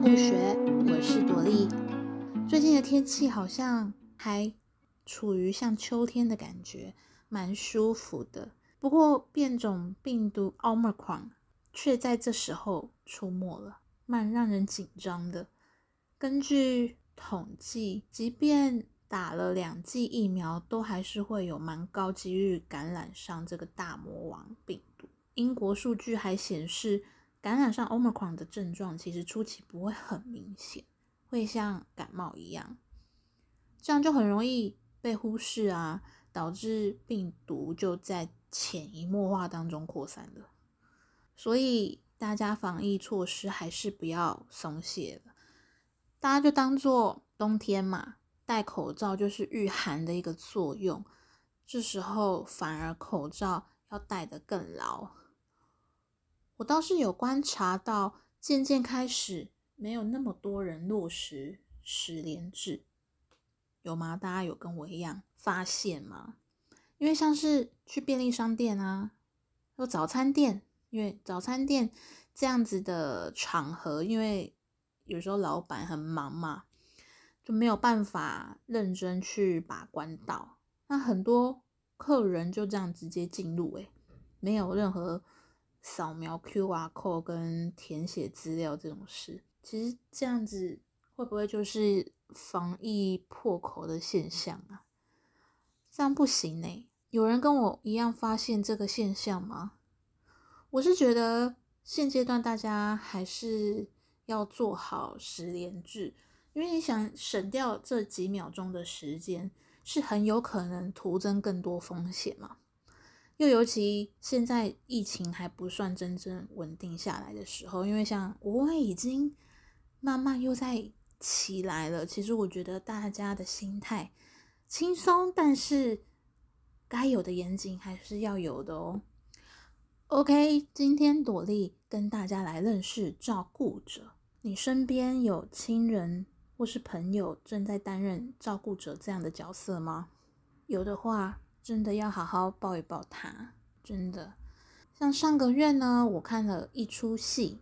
顾学，我是朵莉。最近的天气好像还处于像秋天的感觉，蛮舒服的。不过变种病毒 Omicron 却在这时候出没了，蛮让人紧张的。根据统计，即便打了两剂疫苗，都还是会有蛮高几率感染上这个大魔王病毒。英国数据还显示。感染上 Omicron 的症状，其实初期不会很明显，会像感冒一样，这样就很容易被忽视啊，导致病毒就在潜移默化当中扩散了。所以大家防疫措施还是不要松懈了，大家就当做冬天嘛，戴口罩就是御寒的一个作用，这时候反而口罩要戴得更牢。我倒是有观察到，渐渐开始没有那么多人落实十连制，有吗？大家有跟我一样发现吗？因为像是去便利商店啊，有早餐店，因为早餐店这样子的场合，因为有时候老板很忙嘛，就没有办法认真去把关到，那很多客人就这样直接进入，诶，没有任何。扫描 QR code 跟填写资料这种事，其实这样子会不会就是防疫破口的现象啊？这样不行呢。有人跟我一样发现这个现象吗？我是觉得现阶段大家还是要做好十连制，因为你想省掉这几秒钟的时间，是很有可能徒增更多风险嘛。又尤其现在疫情还不算真正稳定下来的时候，因为像国外已经慢慢又在起来了。其实我觉得大家的心态轻松，但是该有的严谨还是要有的哦。OK，今天朵莉跟大家来认识照顾者。你身边有亲人或是朋友正在担任照顾者这样的角色吗？有的话。真的要好好抱一抱他，真的。像上个月呢，我看了一出戏，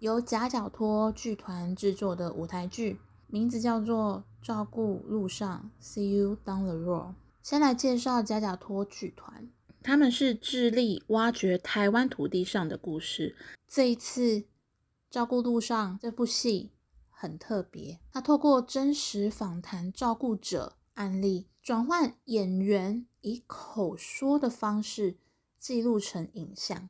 由夹角托剧团制作的舞台剧，名字叫做《照顾路上》，See you down the road。先来介绍夹角托剧团，他们是致力挖掘台湾土地上的故事。这一次《照顾路上》这部戏很特别，它透过真实访谈照顾者案例。转换演员以口说的方式记录成影像，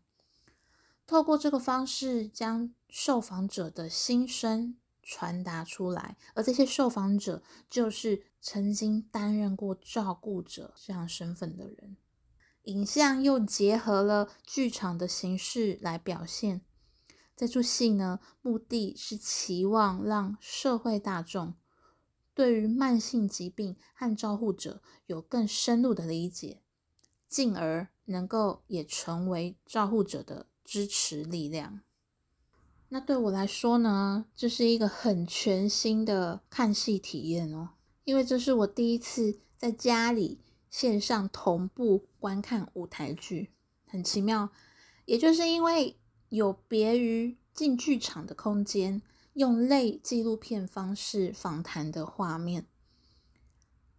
透过这个方式将受访者的心声传达出来，而这些受访者就是曾经担任过照顾者这样身份的人。影像又结合了剧场的形式来表现这出戏呢，目的是期望让社会大众。对于慢性疾病和照护者有更深入的理解，进而能够也成为照护者的支持力量。那对我来说呢，这是一个很全新的看戏体验哦，因为这是我第一次在家里线上同步观看舞台剧，很奇妙。也就是因为有别于进剧场的空间。用类纪录片方式访谈的画面，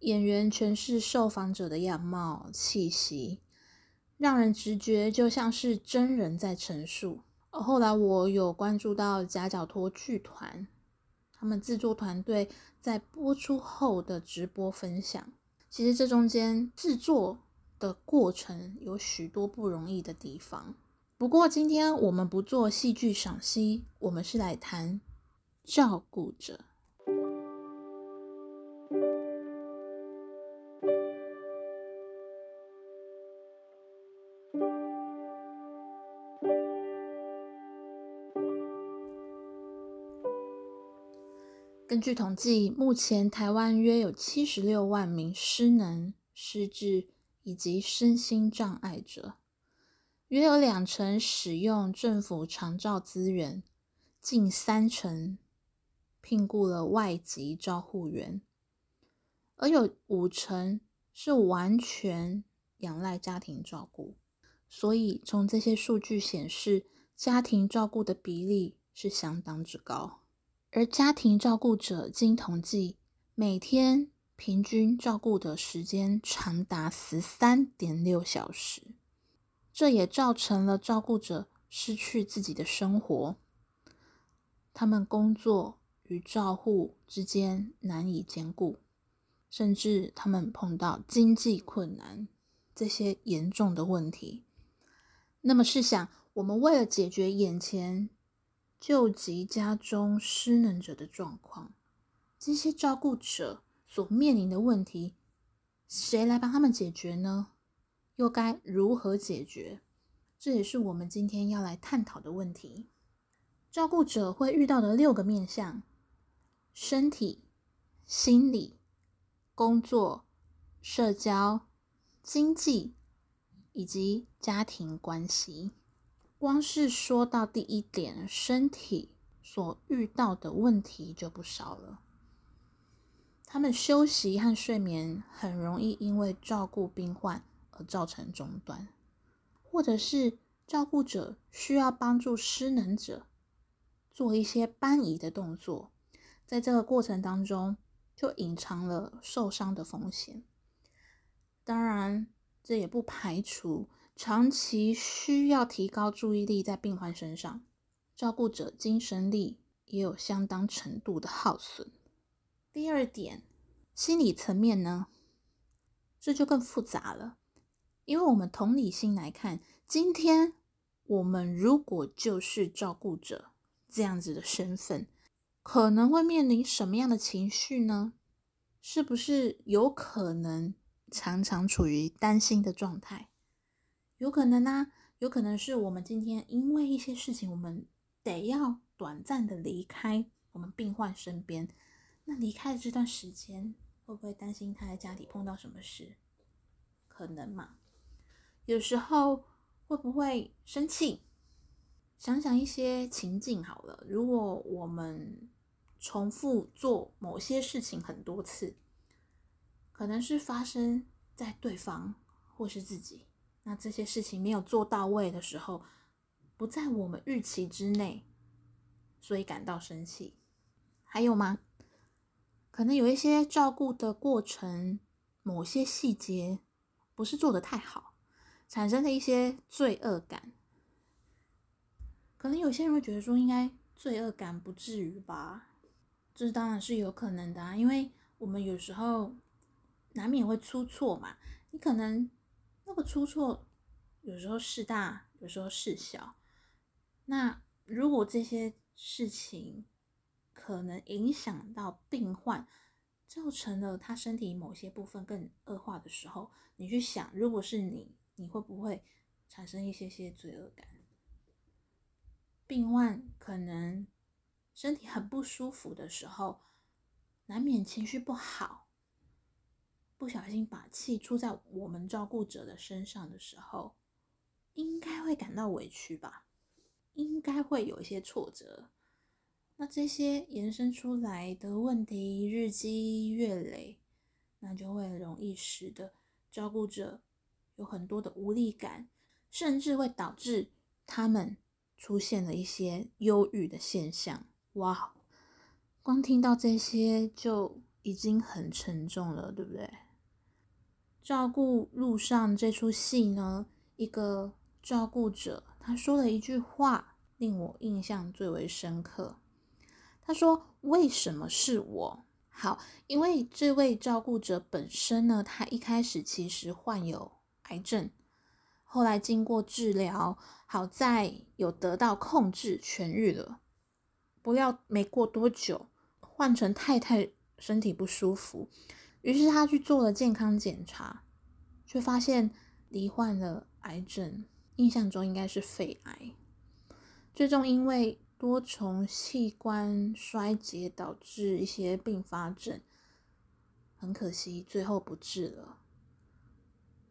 演员诠释受访者的样貌、气息，让人直觉就像是真人在陈述。后来我有关注到夹角托剧团，他们制作团队在播出后的直播分享，其实这中间制作的过程有许多不容易的地方。不过今天我们不做戏剧赏析，我们是来谈。照顾者。根据统计，目前台湾约有七十六万名失能、失智以及身心障碍者，约有两成使用政府长照资源，近三成。聘雇了外籍照护员，而有五成是完全仰赖家庭照顾，所以从这些数据显示，家庭照顾的比例是相当之高。而家庭照顾者经统计，每天平均照顾的时间长达十三点六小时，这也造成了照顾者失去自己的生活，他们工作与照护之间难以兼顾，甚至他们碰到经济困难这些严重的问题。那么试想，我们为了解决眼前救急家中失能者的状况，这些照顾者所面临的问题，谁来帮他们解决呢？又该如何解决？这也是我们今天要来探讨的问题。照顾者会遇到的六个面向：身体、心理、工作、社交、经济。以及家庭关系，光是说到第一点，身体所遇到的问题就不少了。他们休息和睡眠很容易因为照顾病患而造成中断，或者是照顾者需要帮助失能者做一些搬移的动作，在这个过程当中就隐藏了受伤的风险。当然。这也不排除长期需要提高注意力在病患身上，照顾者精神力也有相当程度的耗损。第二点，心理层面呢，这就更复杂了，因为我们同理心来看，今天我们如果就是照顾者这样子的身份，可能会面临什么样的情绪呢？是不是有可能？常常处于担心的状态，有可能呢，有可能是我们今天因为一些事情，我们得要短暂的离开我们病患身边。那离开的这段时间，会不会担心他在家里碰到什么事？可能嘛？有时候会不会生气？想想一些情境好了，如果我们重复做某些事情很多次。可能是发生在对方或是自己，那这些事情没有做到位的时候，不在我们预期之内，所以感到生气。还有吗？可能有一些照顾的过程，某些细节不是做的太好，产生的一些罪恶感。可能有些人会觉得说，应该罪恶感不至于吧？这当然是有可能的啊，因为我们有时候。难免会出错嘛，你可能那个出错有时候事大，有时候事小。那如果这些事情可能影响到病患，造成了他身体某些部分更恶化的时候，你去想，如果是你，你会不会产生一些些罪恶感？病患可能身体很不舒服的时候，难免情绪不好。不小心把气出在我们照顾者的身上的时候，应该会感到委屈吧？应该会有一些挫折。那这些延伸出来的问题日积月累，那就会容易使得照顾者有很多的无力感，甚至会导致他们出现了一些忧郁的现象。哇，光听到这些就已经很沉重了，对不对？照顾路上这出戏呢，一个照顾者他说了一句话，令我印象最为深刻。他说：“为什么是我？好，因为这位照顾者本身呢，他一开始其实患有癌症，后来经过治疗，好在有得到控制，痊愈了。不料没过多久，换成太太身体不舒服。”于是他去做了健康检查，却发现罹患了癌症，印象中应该是肺癌。最终因为多重器官衰竭导致一些并发症，很可惜最后不治了。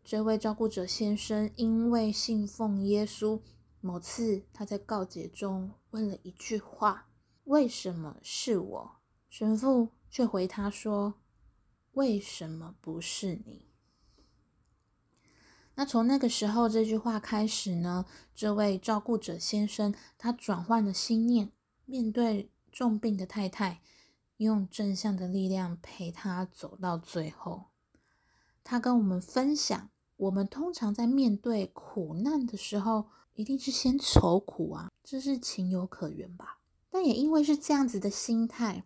这位照顾者先生因为信奉耶稣，某次他在告解中问了一句话：“为什么是我？”神父却回他说。为什么不是你？那从那个时候这句话开始呢？这位照顾者先生他转换了心念，面对重病的太太，用正向的力量陪他走到最后。他跟我们分享，我们通常在面对苦难的时候，一定是先愁苦啊，这是情有可原吧。但也因为是这样子的心态，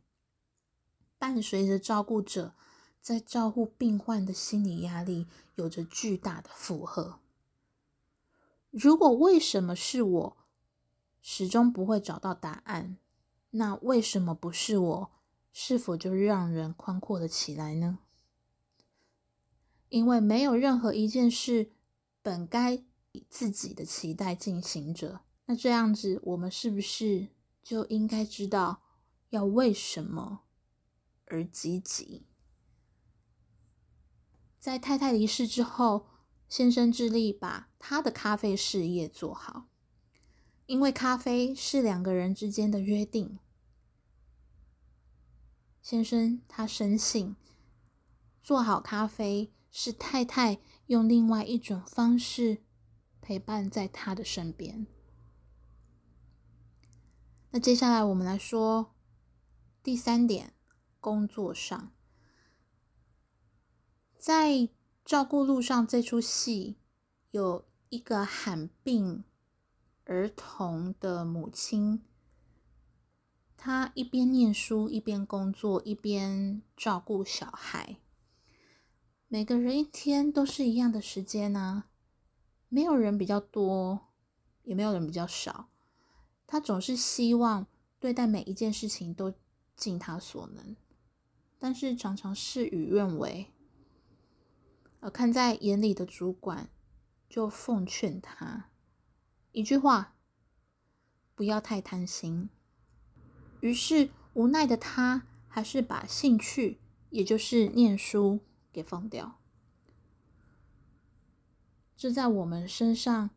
伴随着照顾者在照顾病患的心理压力，有着巨大的负荷。如果为什么是我，始终不会找到答案，那为什么不是我，是否就让人宽阔了起来呢？因为没有任何一件事本该以自己的期待进行着，那这样子，我们是不是就应该知道要为什么而积极？在太太离世之后，先生致力把他的咖啡事业做好，因为咖啡是两个人之间的约定。先生他深信，做好咖啡。是太太用另外一种方式陪伴在他的身边。那接下来我们来说第三点，工作上，在照顾路上这出戏，有一个罕病儿童的母亲，她一边念书，一边工作，一边照顾小孩。每个人一天都是一样的时间呢，没有人比较多，也没有人比较少。他总是希望对待每一件事情都尽他所能，但是常常事与愿违。而看在眼里的主管就奉劝他一句话：不要太贪心。于是无奈的他，还是把兴趣，也就是念书。给放掉，这在我们身上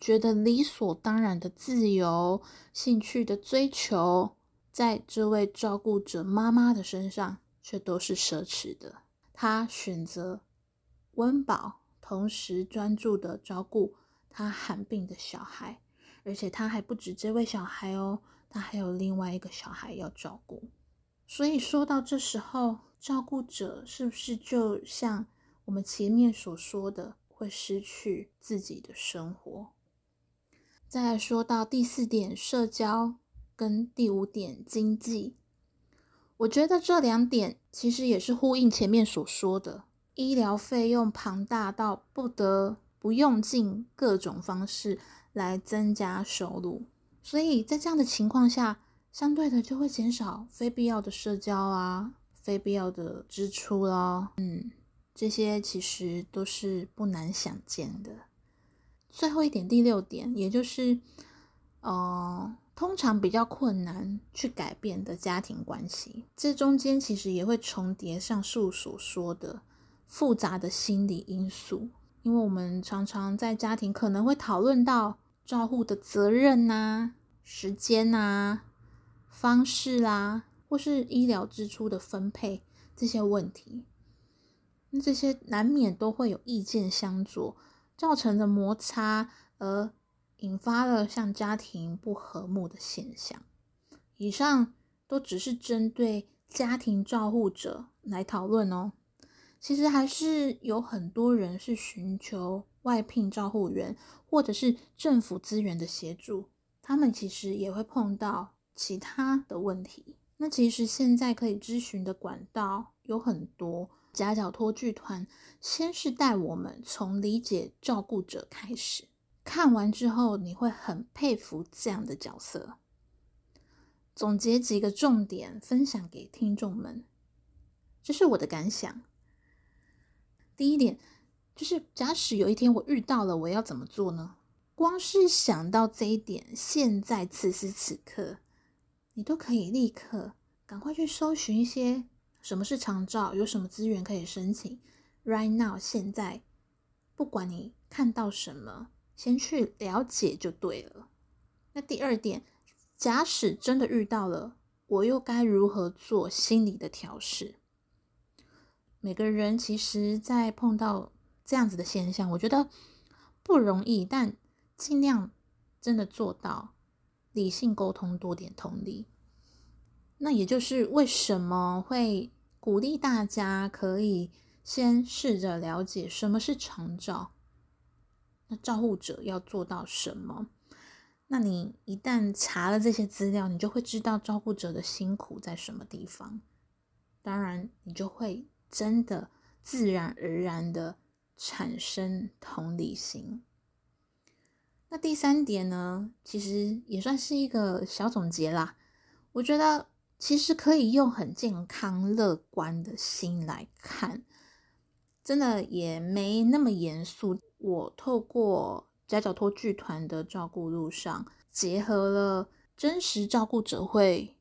觉得理所当然的自由、兴趣的追求，在这位照顾者妈妈的身上却都是奢侈的。她选择温饱，同时专注的照顾她罕病的小孩，而且她还不止这位小孩哦，她还有另外一个小孩要照顾。所以说到这时候。照顾者是不是就像我们前面所说的，会失去自己的生活？再来说到第四点，社交跟第五点，经济。我觉得这两点其实也是呼应前面所说的，医疗费用庞大到不得不用尽各种方式来增加收入，所以在这样的情况下，相对的就会减少非必要的社交啊。非必要的支出咯。嗯，这些其实都是不难想见的。最后一点，第六点，也就是，呃，通常比较困难去改变的家庭关系，这中间其实也会重叠上述所说的复杂的心理因素，因为我们常常在家庭可能会讨论到照护的责任呐、时间呐、方式啦。或是医疗支出的分配这些问题，那这些难免都会有意见相左，造成的摩擦，而引发了像家庭不和睦的现象。以上都只是针对家庭照护者来讨论哦。其实还是有很多人是寻求外聘照护员，或者是政府资源的协助，他们其实也会碰到其他的问题。那其实现在可以咨询的管道有很多，夹角托剧团先是带我们从理解照顾者开始，看完之后你会很佩服这样的角色。总结几个重点分享给听众们，这是我的感想。第一点就是，假使有一天我遇到了，我要怎么做呢？光是想到这一点，现在此时此刻。你都可以立刻赶快去搜寻一些什么是长照，有什么资源可以申请。Right now，现在不管你看到什么，先去了解就对了。那第二点，假使真的遇到了，我又该如何做心理的调试？每个人其实，在碰到这样子的现象，我觉得不容易，但尽量真的做到。理性沟通，多点同理。那也就是为什么会鼓励大家可以先试着了解什么是长照，那照护者要做到什么？那你一旦查了这些资料，你就会知道照顾者的辛苦在什么地方。当然，你就会真的自然而然的产生同理心。那第三点呢，其实也算是一个小总结啦。我觉得其实可以用很健康乐观的心来看，真的也没那么严肃。我透过夹角托剧团的照顾路上，结合了真实照顾者会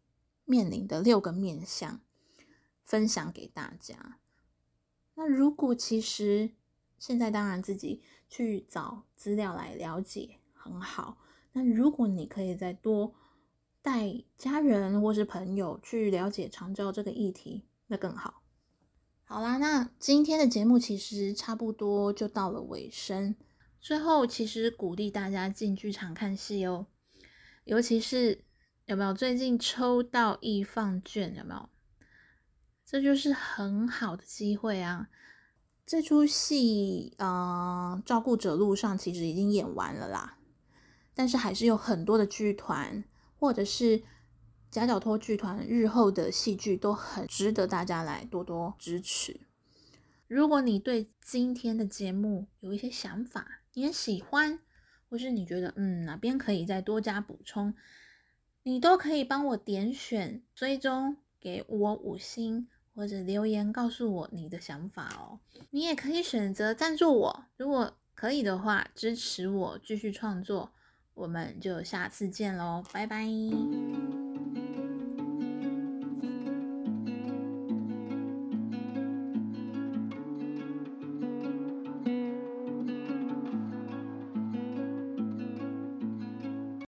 面临的六个面向，分享给大家。那如果其实现在当然自己。去找资料来了解很好。那如果你可以再多带家人或是朋友去了解长照这个议题，那更好。好啦，那今天的节目其实差不多就到了尾声。最后，其实鼓励大家进剧场看戏哦，尤其是有没有最近抽到易放券？有没有？这就是很好的机会啊！这出戏，嗯，照顾者路上其实已经演完了啦，但是还是有很多的剧团或者是夹角托剧团日后的戏剧都很值得大家来多多支持。如果你对今天的节目有一些想法，你也喜欢，或是你觉得嗯哪边可以再多加补充，你都可以帮我点选追踪，给我五星。或者留言告诉我你的想法哦。你也可以选择赞助我，如果可以的话，支持我继续创作。我们就下次见喽，拜拜。